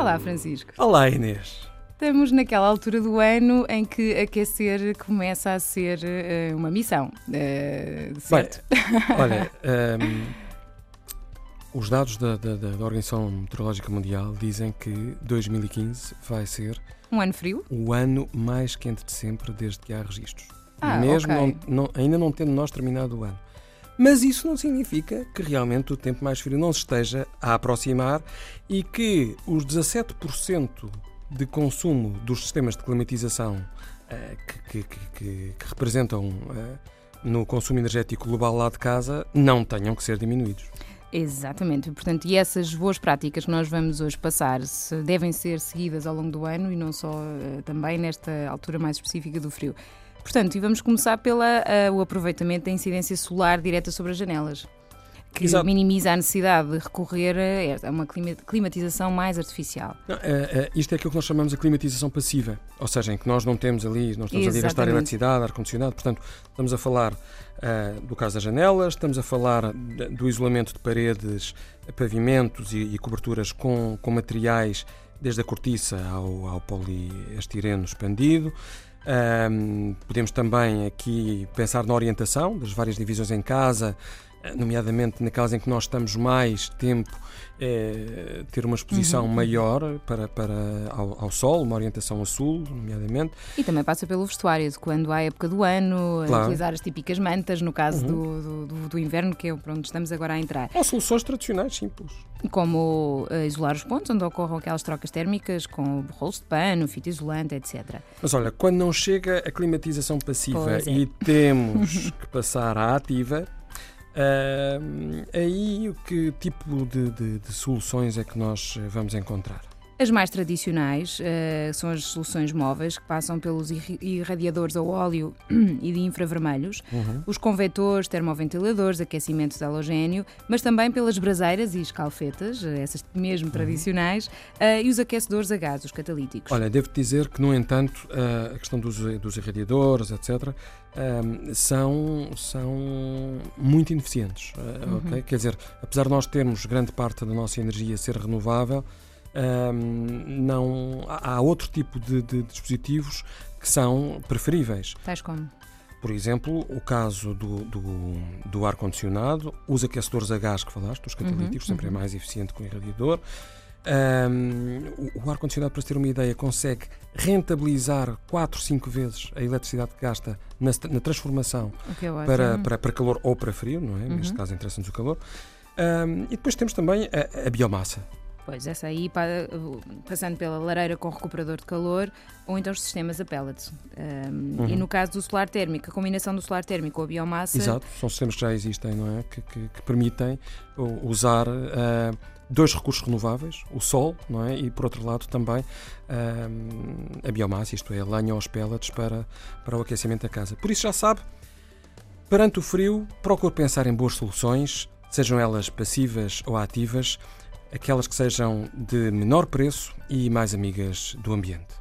Olá, Francisco. Olá, Inês. Estamos naquela altura do ano em que aquecer começa a ser uh, uma missão. Uh, certo? Bem, olha, um, ehm, os dados da, da, da, Organização Meteorológica Mundial dizem que 2015 vai ser um ano frio? O ano mais quente de sempre desde que há registros. Ah, Mesmo okay. não, não, ainda não tendo nós terminado o ano. Mas isso não significa que realmente o tempo mais frio não se esteja a aproximar e que os 17% de consumo dos sistemas de climatização uh, que, que, que, que, representam uh, no consumo energético global lá de casa não tenham que ser diminuídos. Exatamente, portanto, e essas boas práticas que nós vamos hoje passar devem ser seguidas ao longo do ano e não só uh, também nesta altura mais específica do frio. Portanto, e vamos começar pelo uh, aproveitamento da incidência solar direta sobre as janelas. Que Exato. minimiza a necessidade de recorrer a uma climatização mais artificial. Não, é, é, isto é aquilo que nós chamamos de climatização passiva, ou seja, em que nós não temos ali, não estamos Exatamente. ali a gastar eletricidade, ar-condicionado, portanto, estamos a falar uh, do caso das janelas, estamos a falar do isolamento de paredes, pavimentos e, e coberturas com, com materiais desde a cortiça ao, ao poliestireno expandido. Um, podemos também aqui pensar na orientação das várias divisões em casa, nomeadamente naquelas em que nós estamos mais tempo, é, ter uma exposição uhum. maior para, para ao, ao, sol, uma orientação a sul, nomeadamente. E também passa pelo vestuário, de quando há época do ano, claro. utilizar as típicas mantas, no caso uhum. do, do, do, inverno, que é para onde estamos agora a entrar. Ou soluções tradicionais, simples. Como uh, isolar os pontos, onde ocorram aquelas trocas térmicas com rolos de pano, fita isolante, etc. Mas olha, quando não chega a climatização passiva é. e temos que passar à ativa, Uh, aí, que tipo de, de, de soluções é que nós vamos encontrar? As mais tradicionais uh, são as soluções móveis, que passam pelos irradiadores a óleo e de infravermelhos, uhum. os convetores, termoventiladores, aquecimento de halogénio, mas também pelas braseiras e escalfetas, essas mesmo uhum. tradicionais, uh, e os aquecedores a gás, os catalíticos. Olha, devo dizer que, no entanto, uh, a questão dos, dos irradiadores, etc., são, são muito ineficientes. Uhum. Okay? Quer dizer, apesar de nós termos grande parte da nossa energia ser renovável, um, não, há outro tipo de, de, dispositivos que são preferíveis. Tais como? Por exemplo, o caso do, do, do ar-condicionado, os aquecedores a gás que falaste, os catalíticos, uhum, sempre é uhum. é mais eficiente que o irradiador. Um, o, o ar-condicionado, para ter uma ideia, consegue rentabilizar 4, 5 vezes a eletricidade que gasta na, na transformação é para, para, para, calor ou para frio, não é? Uhum. Neste caso, interessa-nos o calor. Um, e depois temos também a, a biomassa. Pois, essa aí, passando pela lareira com recuperador de calor ou então os sistemas a pellets. Um, uhum. E no caso do solar térmico, a combinação do solar térmico com a biomassa. Exato, são sistemas que já existem, não é? Que, que, que permitem usar. Uh, dois recursos renováveis, o sol, não é? E por outro lado também a biomassa, isto é, a lenha ou os pellets para, para o aquecimento da casa. Por isso já sabe, perante o frio, procure pensar em boas soluções, sejam elas passivas ou ativas, aquelas que sejam de menor preço e mais amigas do ambiente.